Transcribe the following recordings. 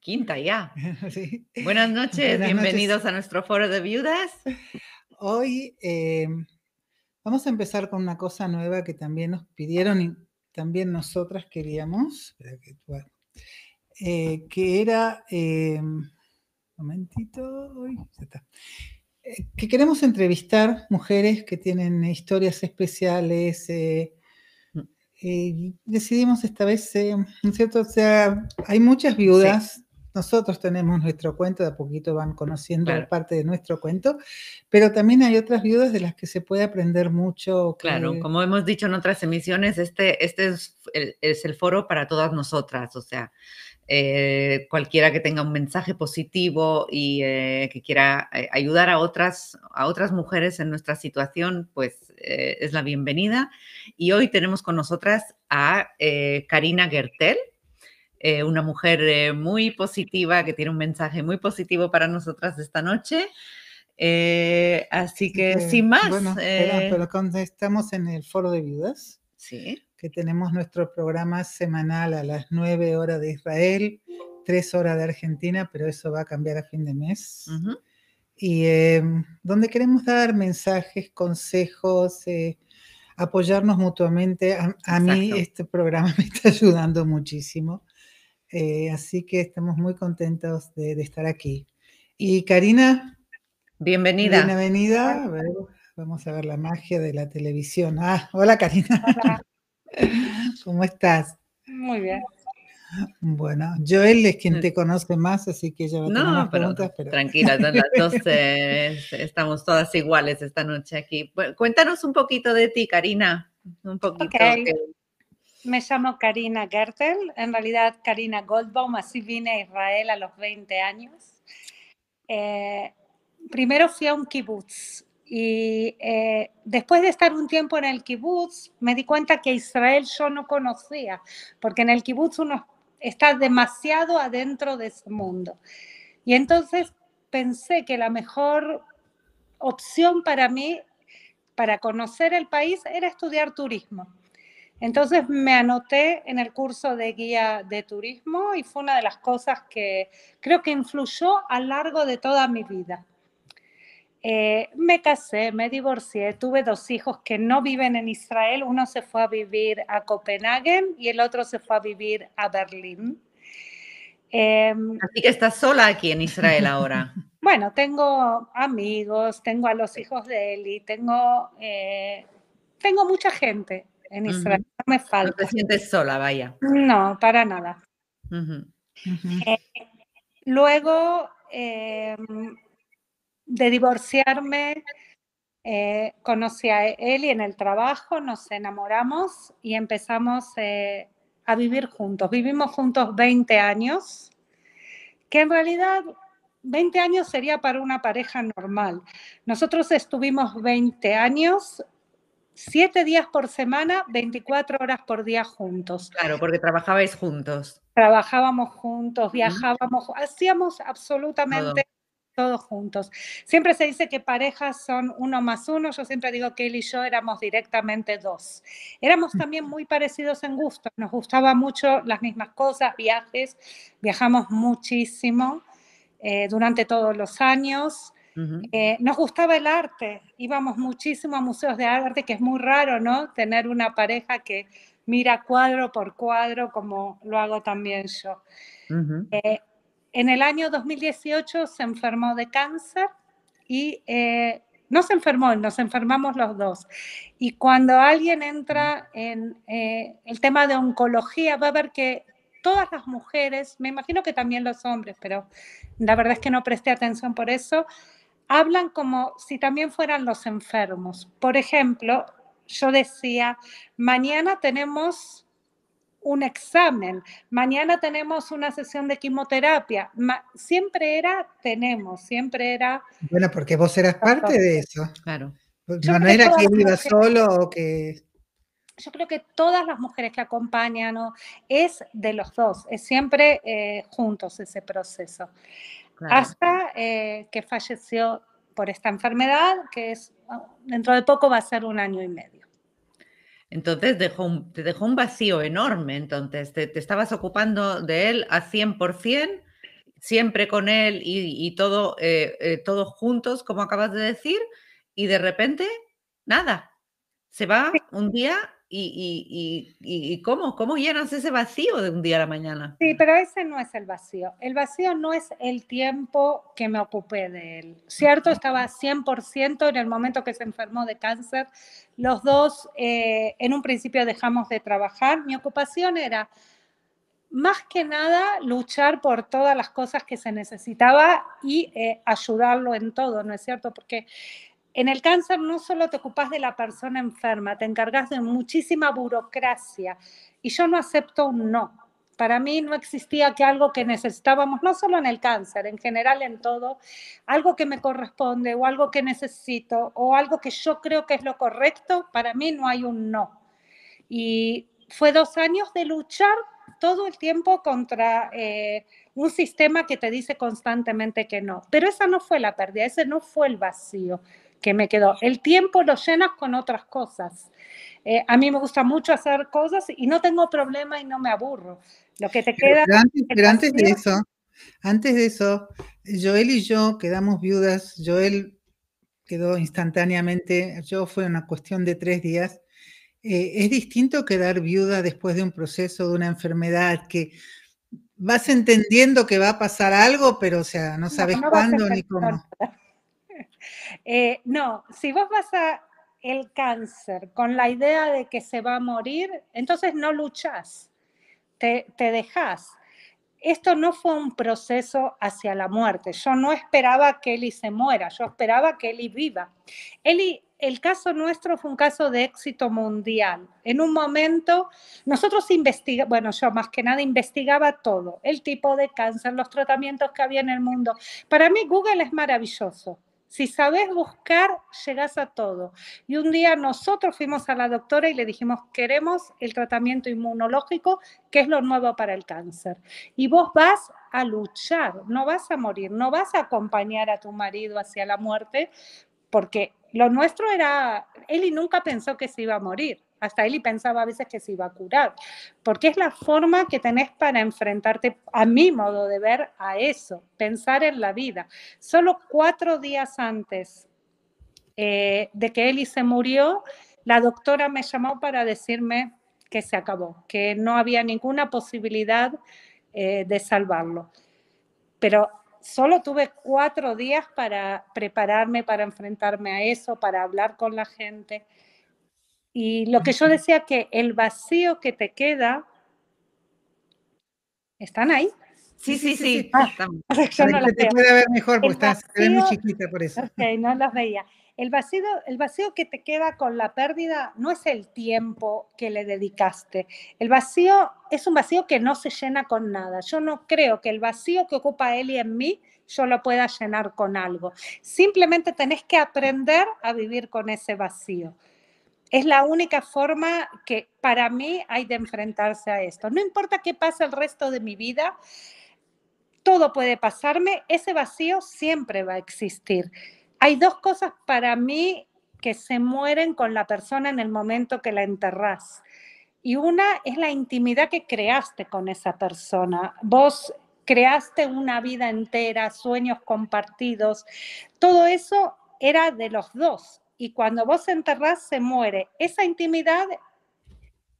Quinta ya. Buenas noches, bienvenidos a nuestro foro de viudas. Hoy eh, vamos a empezar con una cosa nueva que también nos pidieron y también nosotras queríamos, eh, que era, eh, momentito, que queremos entrevistar mujeres que tienen historias especiales, decidimos esta vez, eh, ¿no es cierto? O sea, hay muchas viudas. Nosotros tenemos nuestro cuento, de a poquito van conociendo parte de nuestro cuento, pero también hay otras viudas de las que se puede aprender mucho. Claro, como hemos dicho en otras emisiones, este, este es el, es el foro para todas nosotras, o sea, eh, cualquiera que tenga un mensaje positivo y eh, que quiera eh, ayudar a otras, a otras mujeres en nuestra situación, pues es la bienvenida. Y hoy tenemos con nosotras a Karina Gertel, una mujer muy positiva que tiene un mensaje muy positivo para nosotras esta noche. así que, sin más. Bueno, pero estamos en el foro de viudas. Sí que tenemos nuestro programa semanal a las 9 horas de Israel, 3 horas de Argentina, pero eso va a cambiar a fin de mes. Y em, donde queremos dar mensajes, consejos, eh, apoyarnos mutuamente. A, mí este programa me está ayudando muchísimo. Eh, así que estamos muy contentos de, estar aquí. Y Karina. Bienvenida. Bienvenida. Vamos a ver la magia de la televisión. Ah, hola Karina. Hola. ¿Cómo estás? Muy bien. Bueno, Joel es quien te conoce más, así que ya va a tener más preguntas. Pero... Tranquila, las eh, estamos todas iguales esta noche aquí. cuéntanos un poquito de ti, Karina. Un poquito. Me llamo Karina Gertel, en realidad Karina Goldbaum, así vine a Israel a los 20 años. Eh, primero fui a un kibutz y eh, después de estar un tiempo en el kibutz, me di cuenta que Israel yo no conocía, porque en el kibutz uno está demasiado adentro de ese mundo. Y entonces pensé que la mejor opción para mí, para conocer el país, era estudiar turismo. Entonces me anoté en el curso de guía de turismo y fue una de las cosas que creo que influyó a lo largo de toda mi vida. Eh, me casé, me divorcié, tuve dos hijos que no viven en Israel. Uno se fue a vivir a Copenhague y el otro se fue a vivir a Berlín. Em, Así que estás sola aquí en Israel ahora. bueno, tengo amigos, tengo a los hijos de Eli, tengo, eh, tengo mucha gente en Israel. No me falta. No te sientes sola, vaya. No, para nada. Eh, luego em, de divorciarme, eh, conocí a él y en el trabajo nos enamoramos y empezamos eh, a vivir juntos. Vivimos juntos 20 años, que en realidad 20 años sería para una pareja normal. Nosotros estuvimos 20 años, 7 días por semana, 24 horas por día juntos. Claro, porque trabajabais juntos. Trabajábamos juntos, viajábamos, hacíamos absolutamente todos juntos. Siempre se dice que parejas son uno más uno, yo siempre digo que él y yo éramos directamente dos. Éramos también muy parecidos en gusto, nos gustaba mucho las mismas cosas, viajes, viajamos muchísimo eh, durante todos los años. Eh, nos gustaba el arte, íbamos muchísimo a museos de arte, que es muy raro, ¿no? Tener una pareja que mira cuadro por cuadro, como lo hago también yo. En el año 2018 se enfermó de cáncer y eh, no se enfermó, nos enfermamos los dos. Y cuando alguien entra en eh, el tema de oncología, va a ver que todas las mujeres, me imagino que también los hombres, pero la verdad es que no presté atención por eso, hablan como si también fueran los enfermos. Por ejemplo, yo decía, mañana tenemos un examen, mañana tenemos una sesión de quimioterapia. siempre era tenemos, siempre era... Bueno, porque vos eras parte de eso. Claro. No, era que iba solo o que... Yo creo que todas las mujeres que acompañan es de los dos, es siempre eh, juntos ese proceso. Hasta eh, que falleció por esta enfermedad, que es dentro de poco va a ser un año y medio. Entonces dejó te dejó un vacío enorme. Entonces te, estabas ocupando de él a 100%, siempre con él y, todo, eh, eh, todos juntos, como acabas de decir, y de repente, nada. Se va un día ¿Y, y, cómo? ¿Cómo llenas ese vacío de un día a la mañana? Sí, pero ese no es el vacío. El vacío no es el tiempo que me ocupé de él. Cierto, estaba 100% en el momento que se enfermó de cáncer. Los dos eh, en un principio dejamos de trabajar. Mi ocupación era más que nada luchar por todas las cosas que se necesitaba y eh, ayudarlo en todo, ¿no es cierto? Porque en el cáncer no solo te ocupas de la persona enferma, te encargas de muchísima burocracia y yo no acepto un no. Para mí no existía que algo que necesitábamos, no solo en el cáncer, en general en todo, algo que me corresponde o algo que necesito o algo que yo creo que es lo correcto, para mí no hay un no. Y fue dos años de luchar todo el tiempo contra eh, un sistema que te dice constantemente que no. Pero esa no fue la pérdida, ese no fue el vacío que me quedó. El tiempo lo llenas con otras cosas. Eh, a mí me gusta mucho hacer cosas y no tengo problema y no me aburro. Lo que te queda... Pero antes, de eso, antes de eso, Joel y yo quedamos viudas. Joel quedó instantáneamente, yo fue una cuestión de tres días. Eh, es distinto quedar viuda después de un proceso, de una enfermedad, que vas entendiendo que va a pasar algo, pero o sea, no sabes cuándo ni cómo. Eh, no, si vos vas a el cáncer con la idea de que se va a morir, entonces no luchas, te, te dejas. Esto no fue un proceso hacia la muerte. Yo no esperaba que Eli se muera, yo esperaba que Eli viva. Eli el caso nuestro fue un caso de éxito mundial. En un momento, nosotros investigamos, bueno, yo más que nada investigaba todo, el tipo de cáncer, los tratamientos que había en el mundo. Para mí Google es maravilloso. Si sabes buscar, llegas a todo. Y un día nosotros fuimos a la doctora y le dijimos, queremos el tratamiento inmunológico, que es lo nuevo para el cáncer. Y vos vas a luchar, no vas a morir, no vas a acompañar a tu marido hacia la muerte, porque lo nuestro era, Eli nunca pensó que se iba a morir. Hasta Eli pensaba a veces que se iba a curar, porque es la forma que tenés para enfrentarte, a mi modo de ver, a eso, pensar en la vida. Solo cuatro días antes eh, de que Eli se murió, la doctora me llamó para decirme que se acabó, que no había ninguna posibilidad eh, de salvarlo. Pero solo tuve cuatro días para prepararme, para enfrentarme a eso, para hablar con la gente. Y lo que yo decía que el vacío que te queda, ¿están ahí? Sí, sí, sí. Ah, yo no te puede ver mejor porque estás muy chiquita por eso. Ok, no las veía. El vacío, el vacío que te queda con la pérdida no es el tiempo que le dedicaste. El vacío es un vacío que no se llena con nada. Yo no creo que el vacío que ocupa él y en mí yo lo pueda llenar con algo. Simplemente tenés que aprender a vivir con ese vacío. Es la única forma que para mí hay de enfrentarse a esto. No importa qué pase el resto de mi vida, todo puede pasarme, ese vacío siempre va a existir. Hay dos cosas para mí que se mueren con la persona en el momento que la enterrás. Y una es la intimidad que creaste con esa persona. Vos creaste una vida entera, sueños compartidos. Todo eso era de los dos y cuando vos enterrás se muere esa intimidad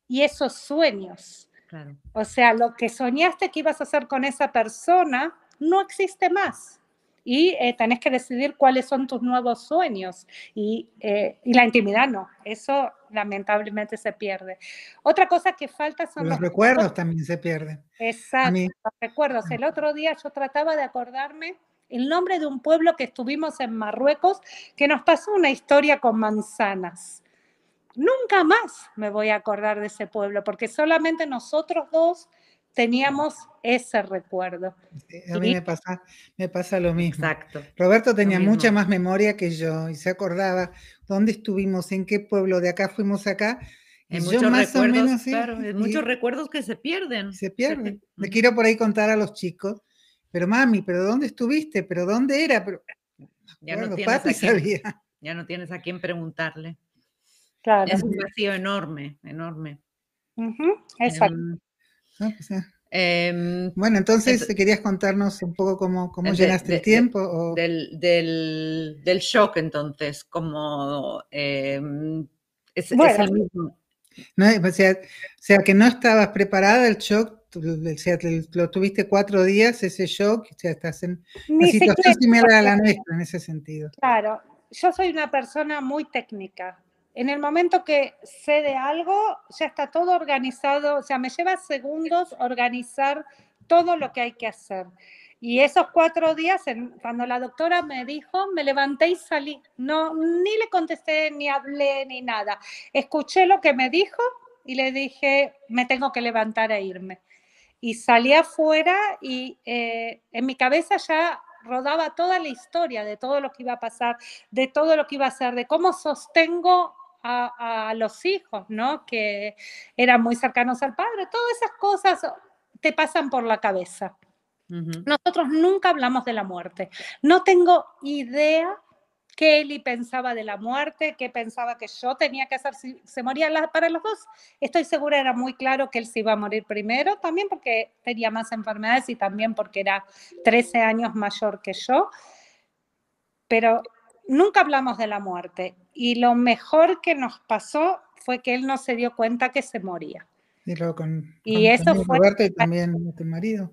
y esos sueños. O sea, lo que soñaste que ibas a hacer con esa persona no existe más. Y eh, tenés que decidir cuáles son tus nuevos sueños. Y, eh, y, la intimidad no. Eso lamentablemente se pierde. Otra cosa que falta son los, recuerdos. también se pierden. Exacto, los recuerdos. El otro día yo trataba de acordarme el nombre de un pueblo que estuvimos en Marruecos, que nos pasó una historia con manzanas. Nunca más me voy a acordar de ese pueblo, porque solamente nosotros dos teníamos ese recuerdo. a mí me, pasa, me pasa lo mismo. Exacto. Roberto tenía mucha más memoria que yo y se acordaba dónde estuvimos, en qué pueblo de acá fuimos acá. En muchos recuerdos, claro, muchos recuerdos que se pierden. Se pierden. Le quiero por ahí contar a los chicos pero mami, ¿pero dónde estuviste? ¿Pero dónde era? Pero, ya, no tienes a quién, ya no tienes a quién preguntarle. Claro. Es un vacío enorme, enorme. Exacto. Em, bueno, entonces, ¿querías contarnos un poco cómo, cómo llenaste el tiempo? del, del, shock, entonces, como em, es, el mismo. No, o, sea, sea, que no estabas preparada el shock, o sea, lo tuviste cuatro días, ese shock, o sea, estás en una situación similar a la nuestra en ese sentido. Claro, yo soy una persona muy técnica. En el momento que sé de algo, ya está todo organizado, o sea, me lleva segundos organizar todo lo que hay que hacer. Y esos cuatro días, cuando la doctora me dijo, me levanté y salí. No, ni le contesté, ni hablé, ni nada. Escuché lo que me dijo y le dije, me tengo que levantar e irme. Y salí afuera y eh, en mi cabeza ya rodaba toda la historia de todo lo que iba a pasar, de todo lo que iba a hacer, de cómo sostengo a, a, los hijos, ¿no? Que eran muy cercanos al padre. Todas esas cosas te pasan por la cabeza. Nosotros nunca hablamos de la muerte. No tengo idea qué Eli pensaba de la muerte, qué pensaba que yo tenía que hacer si se moría para los dos. Estoy segura, era muy claro que él se iba a morir primero, también porque tenía más enfermedades y también porque era 13 años mayor que yo. Pero nunca hablamos de la muerte. Y lo mejor que nos pasó fue que él no se dio cuenta que se moría. Y luego con, y eso fue y también tu marido.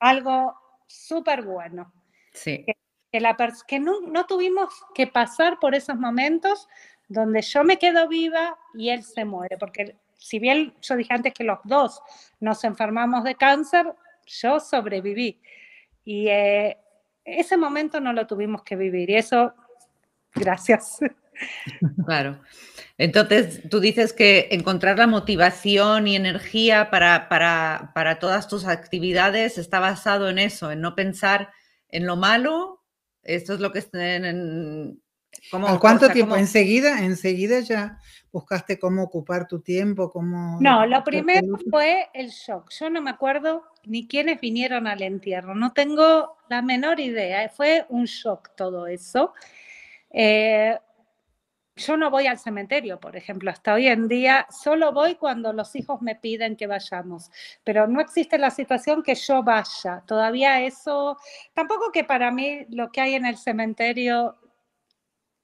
Algo súper bueno. Sí. Que, la que no, no, tuvimos que pasar por esos momentos donde yo me quedo viva y él se muere. Porque si bien yo dije antes que los dos nos enfermamos de cáncer, yo sobreviví. Y eh, ese momento no lo tuvimos que vivir. Y eso, gracias. Claro. Entonces, tú dices que encontrar la motivación y energía para, para, para todas tus actividades está basado en eso, en no pensar en lo malo. Esto es lo que estén en... ¿Al cuánto tiempo? Enseguida, enseguida ya buscaste cómo ocupar tu tiempo, cómo... No, lo primero fue el shock. Yo no me acuerdo ni quiénes vinieron al entierro, no tengo la menor idea. Fue un shock todo eso. Eh, yo no voy al cementerio, por ejemplo, hasta hoy en día, solo voy cuando los hijos me piden que vayamos, pero no existe la situación que yo vaya. Todavía eso, tampoco que para mí lo que hay en el cementerio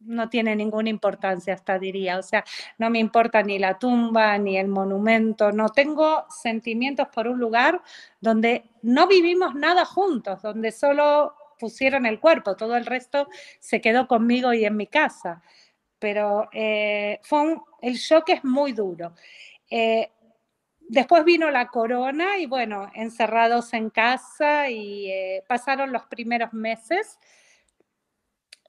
no tiene ninguna importancia, hasta diría. O sea, no me importa ni la tumba, ni el monumento. No tengo sentimientos por un lugar donde no vivimos nada juntos, donde solo pusieron el cuerpo, todo el resto se quedó conmigo y en mi casa pero eh, fue el shock es muy duro. Eh, después vino la corona y bueno, encerrados en casa y eh, pasaron los primeros meses.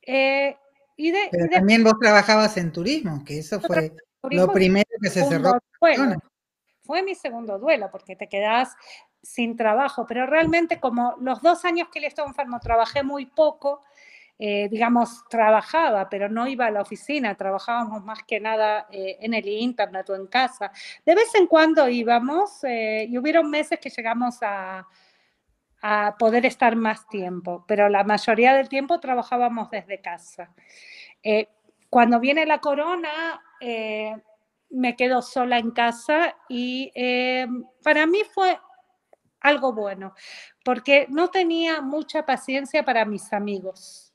y pero también vos trabajabas en turismo, que eso fue lo primero que se cerró. Fue mi segundo duelo, porque te quedás sin trabajo, pero realmente como los dos años que él estuvo enfermo trabajé muy poco, eh, digamos, trabajaba, pero no iba a la oficina, trabajábamos más que nada eh, en el internet o en casa. De vez en cuando íbamos eh, y hubieron meses que llegamos a, a, poder estar más tiempo, pero la mayoría del tiempo trabajábamos desde casa. cuando viene la corona, me quedo sola en casa y para mí fue algo bueno, porque no tenía mucha paciencia para mis amigos.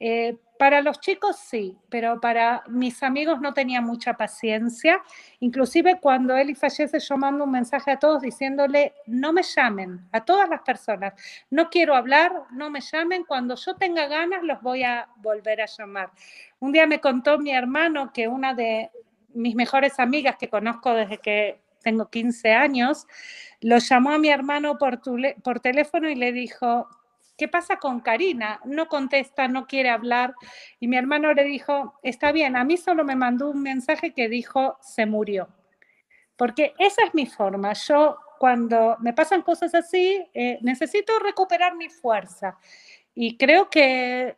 Eh, para los chicos sí, pero para mis amigos no tenía mucha paciencia. Inclusive cuando Eli fallece yo mando un mensaje a todos diciéndole, no me llamen, a todas las personas, no quiero hablar, no me llamen, cuando yo tenga ganas los voy a volver a llamar. Un día me contó mi hermano que una de mis mejores amigas que conozco desde que tengo 15 años, lo llamó a mi hermano por, por teléfono y le dijo, ¿qué pasa con Karina? No contesta, no quiere hablar. Y mi hermano le dijo, está bien, a mí solo me mandó un mensaje que dijo, se murió. Porque esa es mi forma. Yo cuando me pasan cosas así, eh, necesito recuperar mi fuerza. Y creo que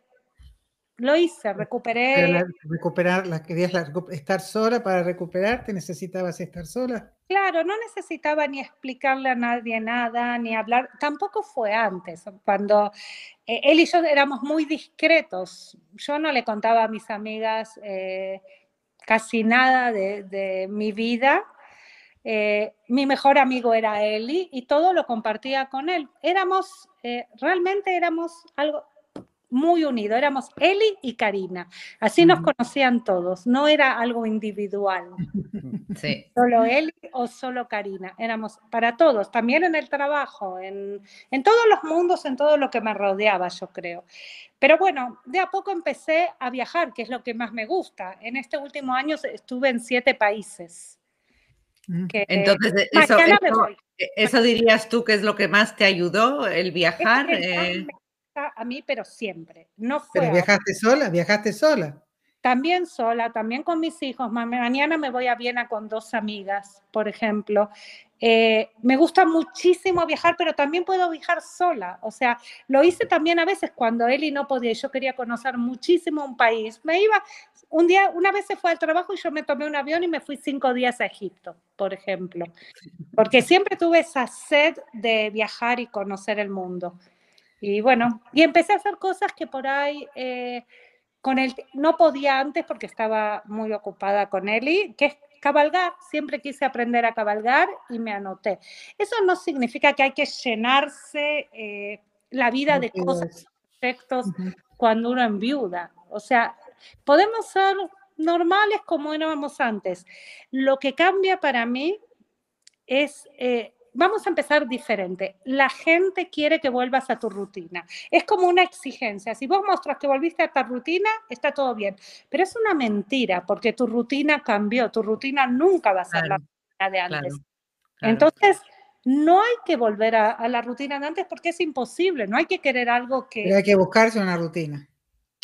lo hice, recuperé. recuperar, la, querías estar sola para recuperarte, necesitabas estar sola. Claro, no necesitaba ni explicarle a nadie nada, ni hablar. Tampoco fue antes, cuando eh, él y yo éramos muy discretos. Yo no le contaba a mis amigas eh, casi nada de, mi vida. Eh, mi mejor amigo era Eli y todo lo compartía con él. Éramos, eh, realmente éramos algo, muy unido, éramos Eli y Karina. Así nos conocían todos, no era algo individual. Sí. Solo Eli o solo Karina, éramos para todos, también en el trabajo, en, en todos los mundos, en todo lo que me rodeaba, yo creo. Pero bueno, de a poco empecé a viajar, que es lo que más me gusta. En este último año estuve en siete países. Entonces, eso, dirías tú que es lo que más te ayudó, el viajar. Eh a mí, pero siempre. No fue ¿Pero viajaste sola? ¿Viajaste sola? También sola, también con mis hijos. Mañana me voy a Viena con dos amigas, por ejemplo. Eh, me gusta muchísimo viajar, pero también puedo viajar sola. O sea, lo hice también a veces cuando Eli no podía yo quería conocer muchísimo un país. Me iba, un día, una vez se fue al trabajo y yo me tomé un avión y me fui cinco días a Egipto, por ejemplo. Porque siempre tuve esa sed de viajar y conocer el mundo. Y bueno, y empecé a hacer cosas que por ahí eh, con él no podía antes porque estaba muy ocupada con Eli, que es cabalgar. Siempre quise aprender a cabalgar y me anoté. Eso no significa que hay que llenarse eh, la vida de cosas, efectos cuando uno enviuda. O sea, podemos ser normales como éramos antes. Lo que cambia para mí es eh, vamos a empezar diferente. La gente quiere que vuelvas a tu rutina. Es como una exigencia. Si vos mostras que volviste a tu rutina, está todo bien. Pero es una mentira porque tu rutina cambió. Tu rutina nunca va a ser la rutina de antes. Entonces, no hay que volver a, la rutina de antes porque es imposible. No hay que querer algo que... Pero hay que buscarse una rutina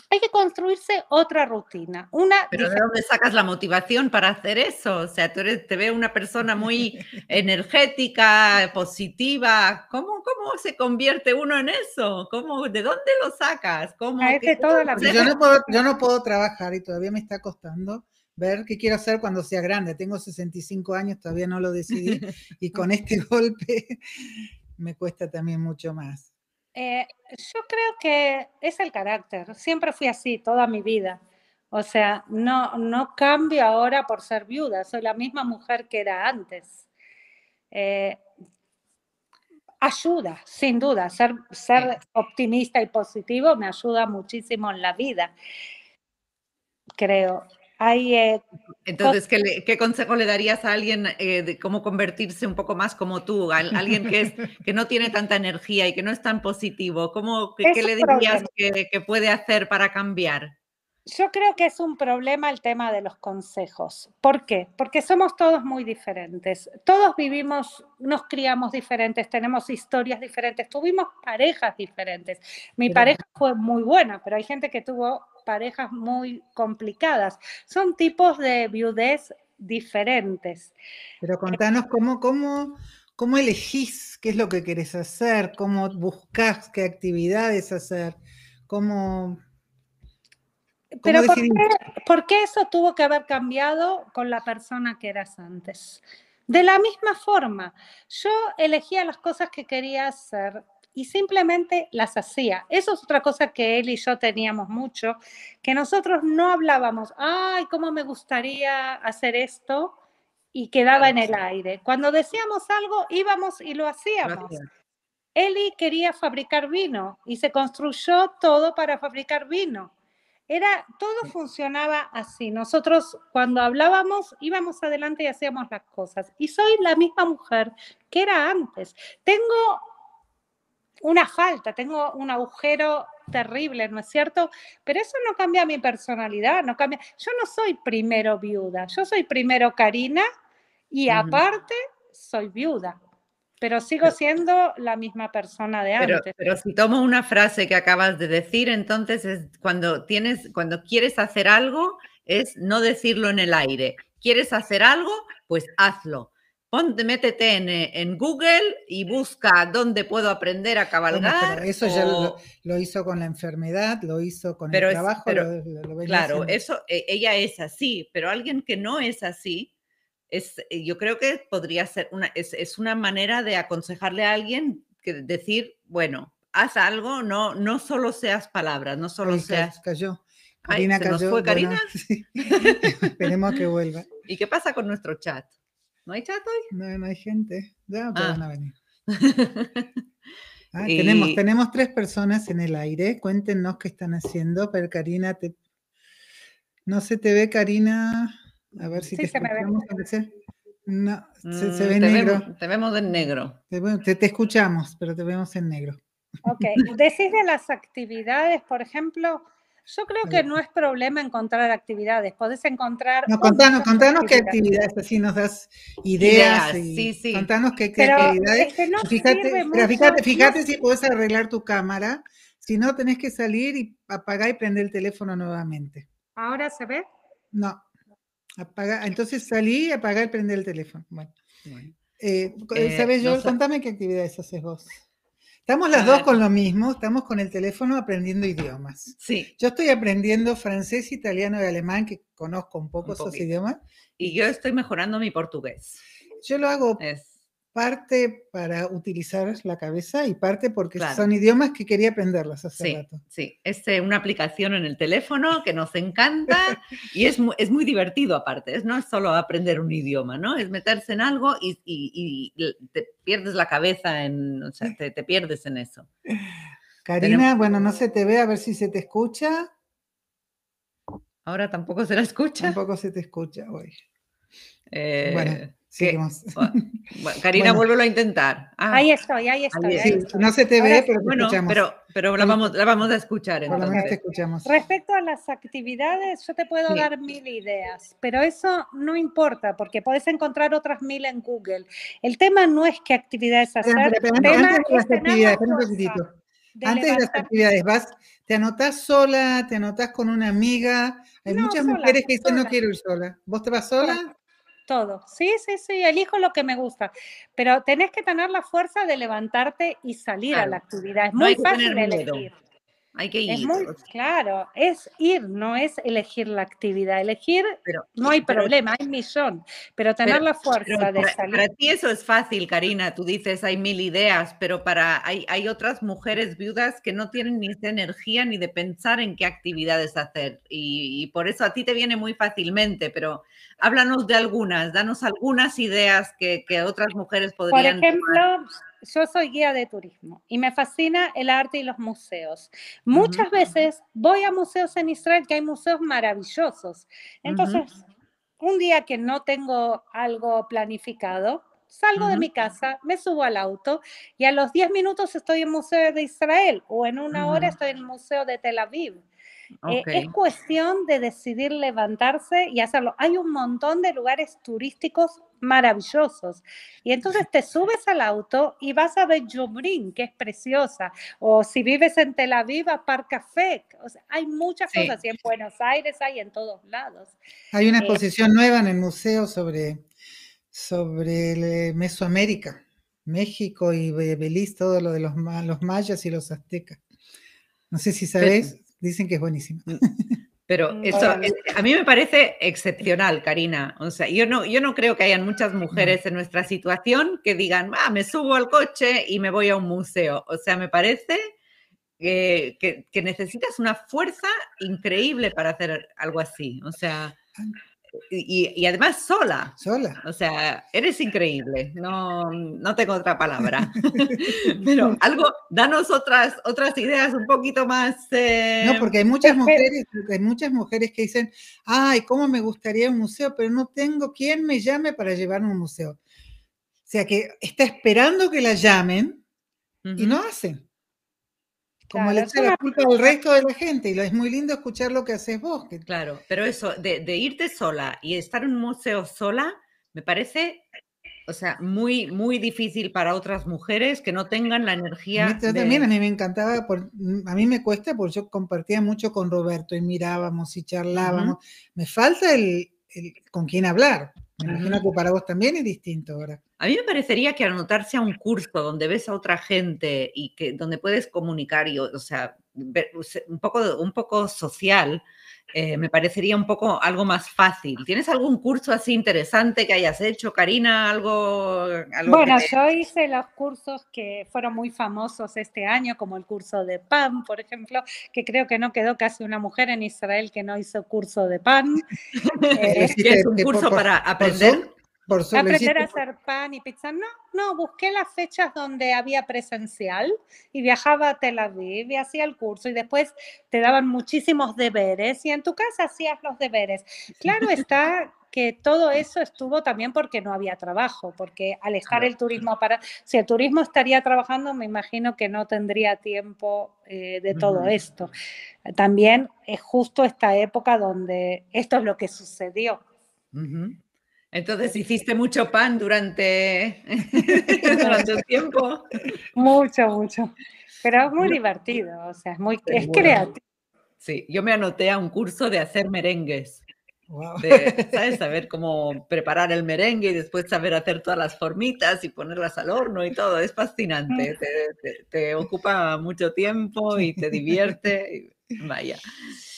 hay que construirse otra rutina. Una Pero ¿de dónde sacas la motivación para hacer eso? O sea, tú eres, te veo una persona muy energética, positiva. ¿Cómo, ¿Cómo se convierte uno en eso? ¿Cómo, ¿De dónde lo sacas? ¿Cómo, toda la vida. Yo, no puedo, yo no puedo trabajar y todavía me está costando ver qué quiero hacer cuando sea grande. Tengo 65 años, todavía no lo decidí y con este golpe me cuesta también mucho más. Eh, yo creo que es el carácter. Siempre fui así toda mi vida. O sea, no, no cambio ahora por ser viuda. Soy la misma mujer que era antes. Eh, ayuda, sin duda. Ser, ser optimista y positivo me ayuda muchísimo en la vida. Creo. Eh, Entonces, ¿qué, consejo le darías a alguien eh, de cómo convertirse un poco más como tú? alguien que, es, que no tiene tanta energía y que no es tan positivo. ¿Cómo, ¿Qué, le dirías que, puede hacer para cambiar? Yo creo que es un problema el tema de los consejos. ¿Por qué? Porque somos todos muy diferentes. Todos vivimos, nos criamos diferentes, tenemos historias diferentes, tuvimos parejas diferentes. Mi pareja fue muy buena, pero hay gente que tuvo parejas muy complicadas. Son tipos de viudez diferentes. Pero contanos cómo, cómo, cómo elegís qué es lo que querés hacer, cómo buscas qué actividades hacer, cómo... Pero ¿por qué, ¿por qué eso tuvo que haber cambiado con la persona que eras antes? De la misma forma, yo elegía las cosas que quería hacer y simplemente las hacía. Eso es otra cosa que él y yo teníamos mucho, que nosotros no hablábamos, ay, cómo me gustaría hacer esto, y quedaba en el aire. Cuando decíamos algo, íbamos y lo hacíamos. Eli quería fabricar vino y se construyó todo para fabricar vino. Era, todo funcionaba así. Nosotros cuando hablábamos íbamos adelante y hacíamos las cosas. Y soy la misma mujer que era antes. Tengo una falta, tengo un agujero terrible, ¿no es cierto? Pero eso no cambia mi personalidad, no cambia. Yo no soy primero viuda, yo soy primero Karina y aparte soy viuda, pero sigo siendo la misma persona de antes. Pero, si tomo una frase que acabas de decir, entonces es cuando tienes, cuando quieres hacer algo, es no decirlo en el aire. ¿Quieres hacer algo? Pues hazlo Ponte, métete eh, en, Google y busca dónde puedo aprender a cabalgar. eso ya lo, hizo con la enfermedad, lo hizo con el trabajo. claro, eso, e, ella es así, pero alguien que no es así, es, eh, yo creo que podría ser una, es, una manera de aconsejarle a alguien que decir, bueno, haz algo, no, no solo seas palabras, no solo seas. Cayó. Karina Ay, ¿se nos fue Karina? Esperemos que vuelva. ¿Y qué pasa con nuestro chat? ¿No hay chat hoy? No, no hay gente. Ya, ah. van a venir. Ah, tenemos, tenemos tres personas en el aire. Cuéntenos qué están haciendo. Pero Karina, te... no se te ve, Karina. A ver si te se escuchamos. No, se, se, mm, ve negro. te vemos en negro. Te, te, escuchamos, pero te vemos en negro. Ok. Decís de las actividades, por ejemplo, yo creo que no es problema encontrar actividades. Podés encontrar. No, contanos, contanos qué actividades, así nos das ideas. sí, sí. Contanos qué, actividades. fíjate, fíjate, si puedes arreglar tu cámara. Si no, tenés que salir y apagar y prender el teléfono nuevamente. ¿Ahora se ve? No. Apaga, entonces salí apagar y prender el teléfono. Bueno. Eh, eh, ¿Sabes, yo? Contame qué actividades haces vos. Estamos las dos con lo mismo, estamos con el teléfono aprendiendo idiomas. Sí. Yo estoy aprendiendo francés, italiano y alemán, que conozco un poco esos idiomas. Y yo estoy mejorando mi portugués. Yo lo hago parte para utilizar la cabeza y parte porque son idiomas que quería aprenderlos hace sí, rato. Sí, es eh, una aplicación en el teléfono que nos encanta y es, es muy divertido aparte. Es, no es solo aprender un idioma, ¿no? Es meterse en algo y, y, te pierdes la cabeza, en, o sea, te, te pierdes en eso. Karina, bueno, no se te ve, a ver si se te escucha. Ahora tampoco se la escucha. Tampoco se te escucha hoy. Eh, bueno. Karina, vuélvelo a intentar. Ah. ahí estoy, ahí estoy. No se te ve, pero te escuchamos. Pero, pero la, vamos, la vamos a escuchar. escuchamos. Respecto a las actividades, yo te puedo dar mil ideas, pero eso no importa porque puedes encontrar otras mil en Google. El tema no es qué actividades hacer. Pero, pero, antes de las actividades, un poquitito. Antes de las actividades, vas, te anotás sola, te anotás con una amiga. Hay muchas mujeres que dicen no quiero ir sola. ¿Vos te vas sola? Todo. Sí, sí, sí, elijo lo que me gusta. Pero tenés que tener la fuerza de levantarte y salir a la actividad. Es muy fácil elegir. Hay que ir. Es muy, claro, es ir, no es elegir la actividad. Elegir, pero, no hay problema, hay millón, pero tener la fuerza de salir. Para ti eso es fácil, Karina. Tú dices, hay mil ideas, pero para hay, hay otras mujeres viudas que no tienen ni esa energía ni de pensar en qué actividades hacer. Y, y por eso a ti te viene muy fácilmente, pero háblanos de algunas, danos algunas ideas que, que otras mujeres podrían. Por ejemplo, yo soy guía de turismo y me fascina el arte y los museos. Muchas veces voy a museos en Israel que hay museos maravillosos. Entonces, un día que no tengo algo planificado, salgo de mi casa, me subo al auto y a los 10 minutos estoy en el Museo de Israel o en una hora estoy en el Museo de Tel Aviv. Eh, es cuestión de decidir levantarse y hacerlo. Hay un montón de lugares turísticos maravillosos. Y entonces te subes al auto y vas a ver Jumrin, que es preciosa. O si vives en Tel Aviv, a Parc Café. O sea, hay muchas cosas. Y en Buenos Aires hay en todos lados. Hay una eh, exposición nueva en el museo sobre, sobre Mesoamérica. México y Belice, todo lo de los, los mayas y los aztecas. No sé si sabes. Dicen que es buenísimo. Mm, pero mm, eso a mí me parece excepcional, Karina. O sea, yo no, yo no creo que hayan muchas mujeres en nuestra situación que digan, ah, me subo al coche y me voy a un museo. O sea, me parece que, que necesitas una fuerza increíble para hacer algo así. O sea, y, además sola. Sola. O sea, eres increíble. No, no tengo otra palabra. Pero algo, danos otras, otras ideas un poquito más. Eh, no, porque hay muchas mujeres, hay muchas mujeres que dicen, ay, cómo me gustaría un museo, pero no tengo quien me llame para llevarme a un museo. O sea que está esperando que la llamen y no hacen. Como le echa la culpa al resto de la gente, y es muy lindo escuchar lo que haces vos. Claro, pero eso, de, irte sola y estar en un museo sola, me parece, o sea, muy, muy difícil para otras mujeres que no tengan la energía. A mí, también, a mí me encantaba, por, a mí me cuesta porque yo compartía mucho con Roberto y mirábamos y charlábamos. Me falta el, el con quién hablar. Imagino para vos también es distinto ahora. A mí me parecería que anotarse a un curso donde ves a otra gente y que donde puedes comunicar y, o sea, un poco, un poco social, eh, me parecería un poco algo más fácil. ¿Tienes algún curso así interesante que hayas hecho, Karina? Algo, bueno, yo hice los cursos que fueron muy famosos este año, como el curso de PAN, por ejemplo, que creo que no quedó casi una mujer en Israel que no hizo curso de PAN. Eh, ¿Es un curso para aprender? Aprender a hacer pan y pizza. No, no, busqué las fechas donde había presencial y viajaba a Tel Aviv y hacía el curso y después te daban muchísimos deberes y en tu casa hacías los deberes. Claro está que todo eso estuvo también porque no había trabajo, porque al estar el turismo para, si el turismo estaría trabajando, me imagino que no tendría tiempo eh, de todo esto. También es justo esta época donde esto es lo que sucedió. Entonces hiciste mucho pan durante, durante un tiempo. Mucho, mucho. Pero es muy divertido, o sea, es muy es creativo. Sí, yo me anoté a un curso de hacer merengues. De, ¿sabes? Saber cómo preparar el merengue y después saber hacer todas las formitas y ponerlas al horno y todo. Es fascinante. Te, te ocupa mucho tiempo y te divierte. Vaya.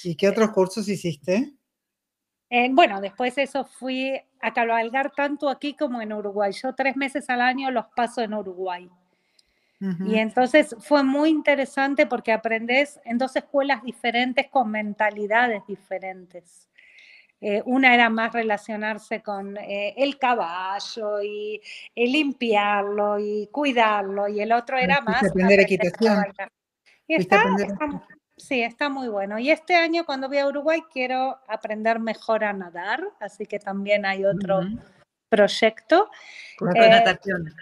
¿Y qué otros cursos hiciste? Eh, bueno, después eso fui a cabalgar tanto aquí como en Uruguay. Yo tres meses al año los paso en Uruguay. Y entonces fue muy interesante porque aprendes en dos escuelas diferentes con mentalidades diferentes. Eh, una era más relacionarse con eh, el caballo y limpiarlo y cuidarlo, y el otro era más... Aprender equitación. Y está, Sí, está muy bueno. Y este año cuando voy a Uruguay quiero aprender mejor a nadar, así que también hay otro proyecto. Eh, natación.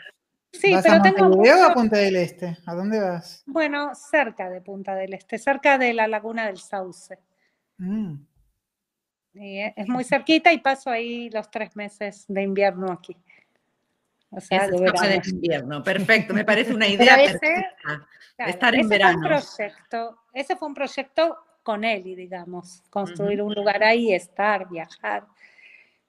Sí, ¿Vas pero a tengo mucho... o a Punta del Este? ¿A dónde vas? Bueno, cerca de Punta del Este, cerca de la Laguna del Sauce. Mm. es muy cerquita y paso ahí los tres meses de invierno aquí. O sea, de, de invierno. Perfecto, me parece una idea perfecta. estar en verano. proyecto, ese fue un proyecto con Eli, digamos, construir un lugar ahí, estar, viajar.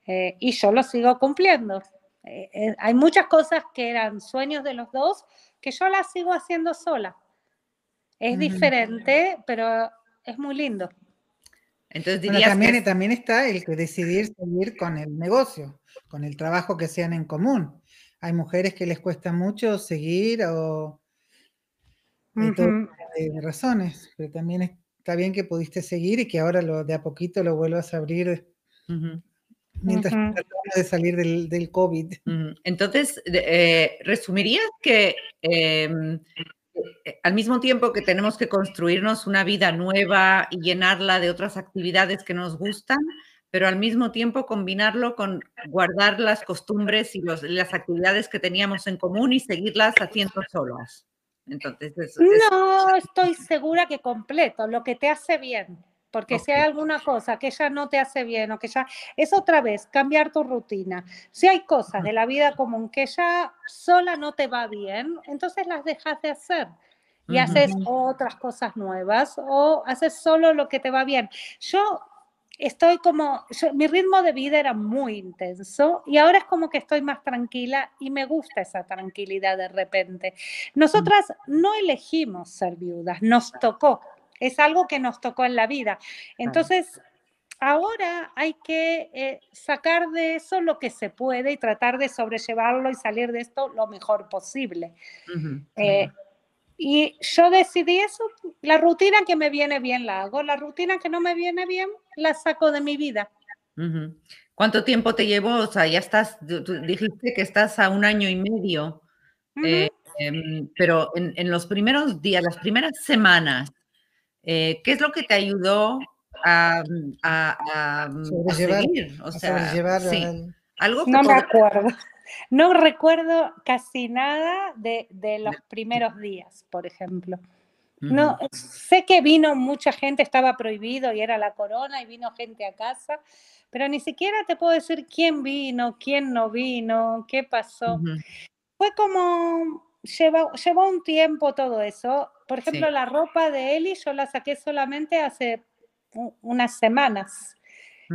Eh, y yo lo sigo cumpliendo. Eh, eh, hay muchas cosas que eran sueños de los dos que yo las sigo haciendo sola. Es diferente, pero es muy lindo. Entonces dirías también, también está el que decidir seguir con el negocio, con el trabajo que sean en común hay mujeres que les cuesta mucho seguir o de razones, pero también está bien que pudiste seguir y que ahora lo, de a poquito lo vuelvas a abrir mientras tratamos de salir del, del COVID. Entonces, eh, resumirías que em, eh, al mismo tiempo que tenemos que construirnos una vida nueva y llenarla de otras actividades que nos gustan, pero al mismo tiempo combinarlo con guardar las costumbres y las actividades que teníamos en común y seguirlas haciendo solas. Entonces, no estoy segura que completo, lo que te hace bien. Porque si hay alguna cosa que ya no te hace bien o que ya es otra vez cambiar tu rutina. Si hay cosas de la vida común que ya sola no te va bien, entonces las dejas de hacer y haces otras cosas nuevas o haces solo lo que te va bien. Yo estoy como, mi ritmo de vida era muy intenso y ahora es como que estoy más tranquila y me gusta esa tranquilidad de repente. Nosotras no elegimos ser viudas, nos tocó, es algo que nos tocó en la vida. Entonces, ahora hay que eh, sacar de eso lo que se puede y tratar de sobrellevarlo y salir de esto lo mejor posible. Y yo decidí eso, la rutina que me viene bien la hago, la rutina que no me viene bien la saco de mi vida. ¿Cuánto tiempo te llevó? O sea, ya estás, dijiste que estás a un año y medio, eh, em, pero en, los primeros días, las primeras semanas, eh, ¿qué es lo que te ayudó a, a, seguir? O sea, sí, algo que no me acuerdo. No recuerdo casi nada de, los primeros días, por ejemplo. No, sé que vino mucha gente, estaba prohibido y era la corona y vino gente a casa, pero ni siquiera te puedo decir quién vino, quién no vino, qué pasó. Fue como, llevó, llevó un tiempo todo eso. Por ejemplo, la ropa de Eli yo la saqué solamente hace unas semanas.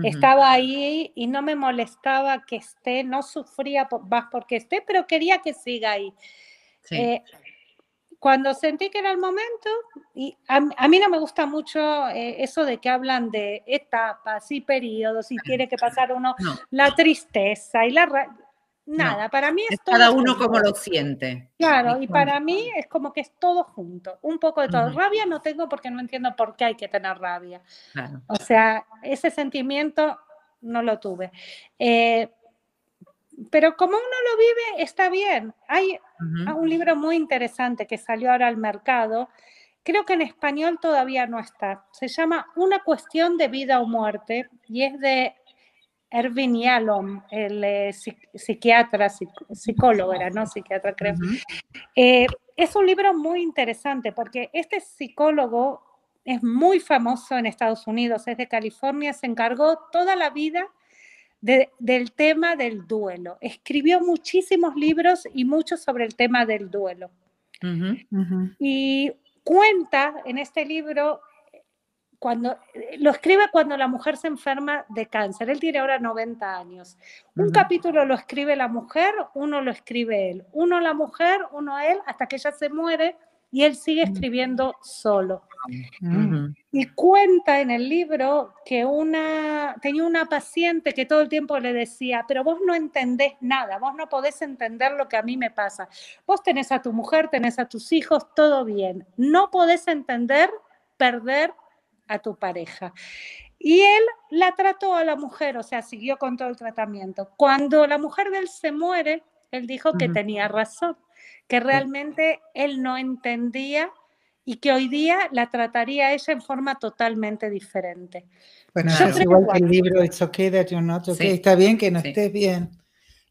Estaba ahí y no me molestaba que esté, no sufría más porque esté, pero quería que siga ahí. Eh, cuando sentí que era el momento, y a, mí no me gusta mucho eh, eso de que hablan de etapas y periodos y tiene que pasar uno la tristeza y la... Nada, para mí es, Cada uno como lo siente. Claro, y para mí es como que es todo junto, un poco de todo. Rabia no tengo porque no entiendo por qué hay que tener rabia. O sea, ese sentimiento no lo tuve. Eh, pero como uno lo vive, está bien. Hay un libro muy interesante que salió ahora al mercado, creo que en español todavía no está. Se llama Una cuestión de vida o muerte y es de Erwin Yalom, el eh, psiquiatra, psicólogo era, ¿no? Psiquiatra, creo. Eh, es un libro muy interesante porque este psicólogo es muy famoso en Estados Unidos, es de California, se encargó toda la vida del tema del duelo. Escribió muchísimos libros y muchos sobre el tema del duelo. Y cuenta en este libro cuando lo escribe cuando la mujer se enferma de cáncer. Él tiene ahora 90 años. Un capítulo lo escribe la mujer, uno lo escribe él. Uno la mujer, uno él, hasta que ella se muere y él sigue escribiendo solo. Y cuenta en el libro que una, tenía una paciente que todo el tiempo le decía, pero vos no entendés nada, vos no podés entender lo que a mí me pasa. Vos tenés a tu mujer, tenés a tus hijos, todo bien. No podés entender perder a tu pareja. Y él la trató a la mujer, o sea, siguió con todo el tratamiento. Cuando la mujer de él se muere, él dijo que tenía razón, que realmente él no entendía y que hoy día la trataría ella en forma totalmente diferente. Bueno, es igual que el libro It's okay that you're not okay. Está bien que no estés bien.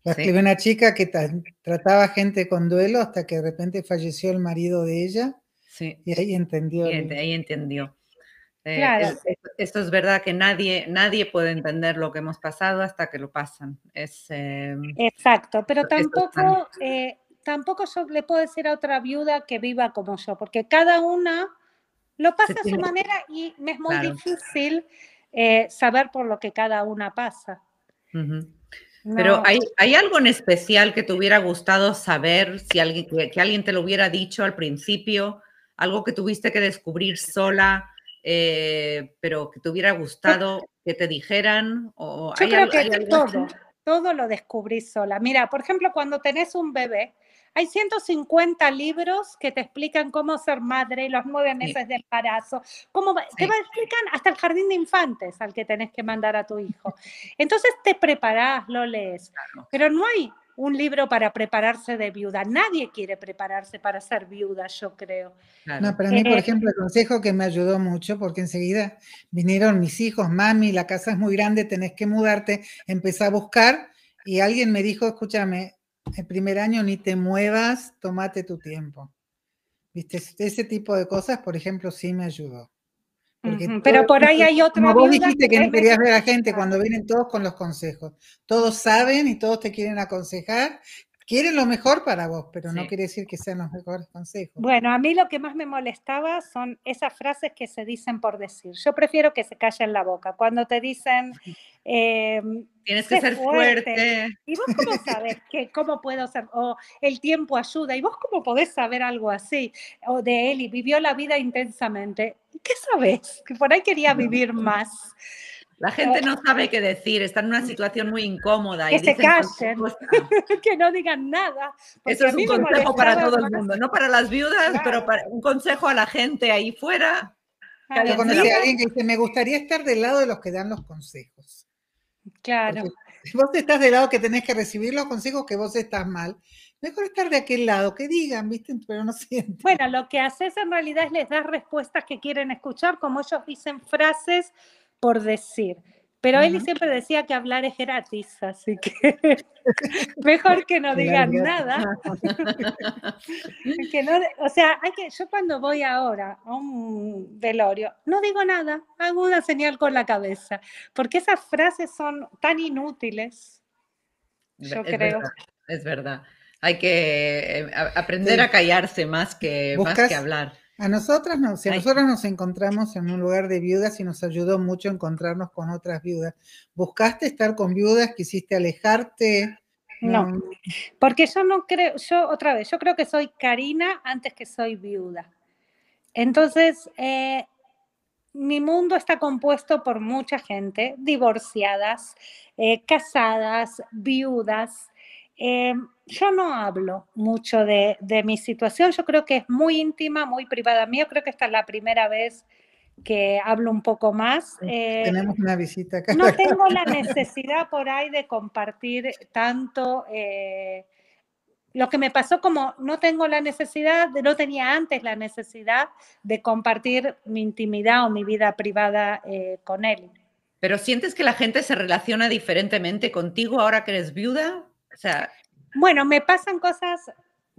La escribió una chica que trataba gente con duelo hasta que de repente falleció el marido de ella. Sí. Y ahí entendió. Y ahí entendió. Eh, claro. esto es verdad que nadie, nadie puede entender lo que hemos pasado hasta que lo pasan. Es, em, Exacto, pero tampoco, eh, tampoco yo le puedo decir a otra viuda que viva como yo, porque cada una lo pasa a su manera y me es muy difícil eh, saber por lo que cada una pasa. Pero ¿hay, ¿hay, algo en especial que te hubiera gustado saber, si alguien, que alguien te lo hubiera dicho al principio, algo que tuviste que descubrir sola? Eh, pero que te hubiera gustado que te dijeran? O Yo creo que todo, todo lo descubrí sola. Mira, por ejemplo, cuando tenés un bebé, hay 150 libros que te explican cómo ser madre, los nueve meses de embarazo, cómo, te explican hasta el jardín de infantes al que tenés que mandar a tu hijo. Entonces te preparás, lo lees, pero no hay un libro para prepararse de viuda. Nadie quiere prepararse para ser viuda, yo creo. No, para mí, por eh, ejemplo, el consejo que me ayudó mucho, porque enseguida vinieron mis hijos, mami, la casa es muy grande, tenés que mudarte, empecé a buscar y alguien me dijo, escúchame, el primer año ni te muevas, tómate tu tiempo. ¿Viste? Ese tipo de cosas, por ejemplo, sí me ayudó. Pero por ahí hay otra. Como vos dijiste que no querías ver a gente cuando vienen todos con los consejos. Todos saben y todos te quieren aconsejar. Quieren lo mejor para vos, pero no quiere decir que sean los mejores consejos. Bueno, a mí lo que más me molestaba son esas frases que se dicen por decir. Yo prefiero que se callen la boca. Cuando te dicen, em, tienes que ser fuerte. ¿Y vos cómo sabes que, cómo puedo ser? O el tiempo ayuda. ¿Y vos cómo podés saber algo así? O de él y vivió la vida intensamente. ¿Qué sabes? Que por ahí quería vivir más. La gente no sabe qué decir, está en una situación muy incómoda. Que se callen, que no digan nada. Eso es un consejo para todo el mundo, no para las viudas, pero para un consejo a la gente ahí fuera. Yo conocí a alguien que dice, me gustaría estar del lado de los que dan los consejos. Claro. vos estás del lado que tenés que recibir los consejos que vos estás mal. Mejor estar de aquel lado, que digan, ¿viste? Pero no sienten. Bueno, lo que haces en realidad es les das respuestas que quieren escuchar, como ellos dicen frases por decir. Pero él siempre decía que hablar es gratis, así que mejor que no digan nada. que no, o sea, hay que, yo cuando voy ahora a un velorio, no digo nada, hago una señal con la cabeza, porque esas frases son tan inútiles. Yo creo. es verdad. Hay que eh, aprender a callarse más que, más que hablar. A nosotras no, si a nosotros nos encontramos en un lugar de viudas y nos ayudó mucho encontrarnos con otras viudas. ¿Buscaste estar con viudas? ¿Quisiste alejarte? No, porque yo no creo, yo otra vez, yo creo que soy Karina antes que soy viuda. Entonces, eh, mi mundo está compuesto por mucha gente, divorciadas, eh, casadas, viudas. Eh, yo no hablo mucho de, mi situación, yo creo que es muy íntima, muy privada mía, creo que esta es la primera vez que hablo un poco más. Tenemos una visita acá. No tengo la necesidad por ahí de compartir tanto lo que me pasó como no tengo la necesidad, no tenía antes la necesidad de compartir mi intimidad o mi vida privada eh, con él. Pero sientes que la gente se relaciona diferentemente contigo ahora que eres viuda? O sea... Bueno, me pasan cosas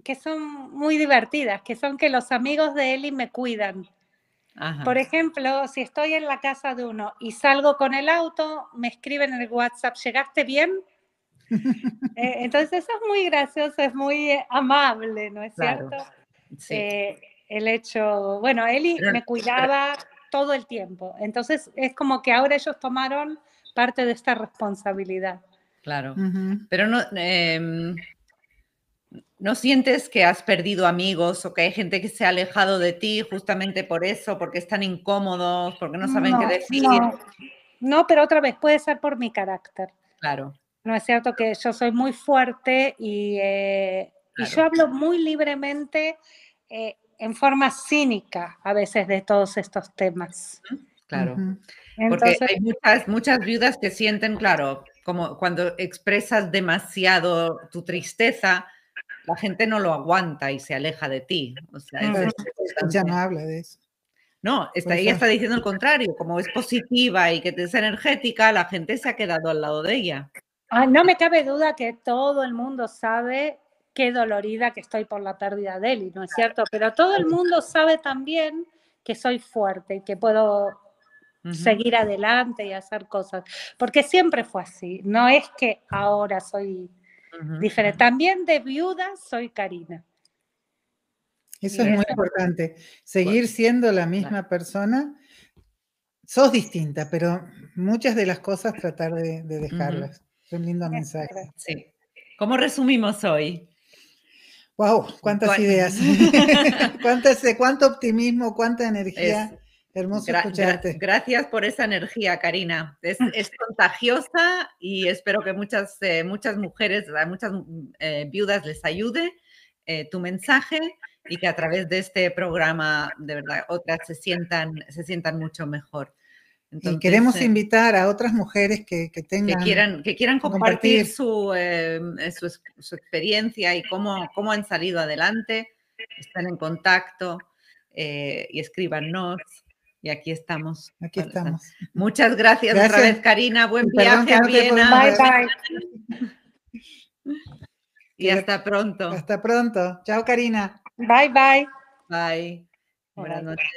que son muy divertidas, que son que los amigos de Eli me cuidan. Por ejemplo, si estoy en la casa de uno y salgo con el auto, me escriben en el WhatsApp, ¿llegaste bien? Eh, entonces eso es muy gracioso, es muy amable, ¿no es cierto? Sí. Eh, el hecho, bueno, Eli me cuidaba todo el tiempo, entonces es como que ahora ellos tomaron parte de esta responsabilidad. Claro, pero no, em, ¿no sientes que has perdido amigos o que hay gente que se ha alejado de ti justamente por eso, porque están incómodos, porque no saben qué decir? no, pero otra vez puede ser por mi carácter. Claro. ¿no es cierto? Que yo soy muy fuerte y, eh, yo hablo muy libremente, eh, en forma cínica a veces de todos estos temas. Claro. Porque hay muchas, muchas viudas que sienten, claro, como cuando expresas demasiado tu tristeza, la gente no lo aguanta y se aleja de ti. O sea, ya no habla de eso. No, está, ella está diciendo el contrario, como es positiva y que es energética, la gente se ha quedado al lado de ella no me cabe duda que todo el mundo sabe qué dolorida que estoy por la pérdida de Eli, ¿no es cierto? Pero todo el mundo sabe también que soy fuerte y que puedo seguir adelante y hacer cosas, porque siempre fue así, no es que ahora soy diferente, también de viuda soy Karina. Eso es muy importante, seguir siendo la misma persona. Sos distinta, pero muchas de las cosas tratar de, dejarlas un lindo mensaje. Sí. ¿Cómo resumimos hoy? Wow, cuántas ideas. Cuántas, cuánto optimismo, cuánta energía. Hermoso escucharte. gracias por esa energía, Karina. Es, contagiosa y espero que muchas, eh, muchas mujeres, a muchas eh, viudas les ayude eh, tu mensaje y que a través de este programa, de verdad, otras se sientan, se sientan mucho mejor y queremos eh, invitar a otras mujeres que, tengan... Que quieran, que quieran compartir, Su, eh, su, experiencia y cómo, cómo han salido adelante, están en contacto eh, y escríbanos. Y aquí estamos. Aquí estamos. Muchas gracias, otra vez, Karina. Buen viaje a Viena. Bye, bye. Y hasta pronto. Hasta pronto. Chao, Karina. Bye, bye. Bye. Buenas noches.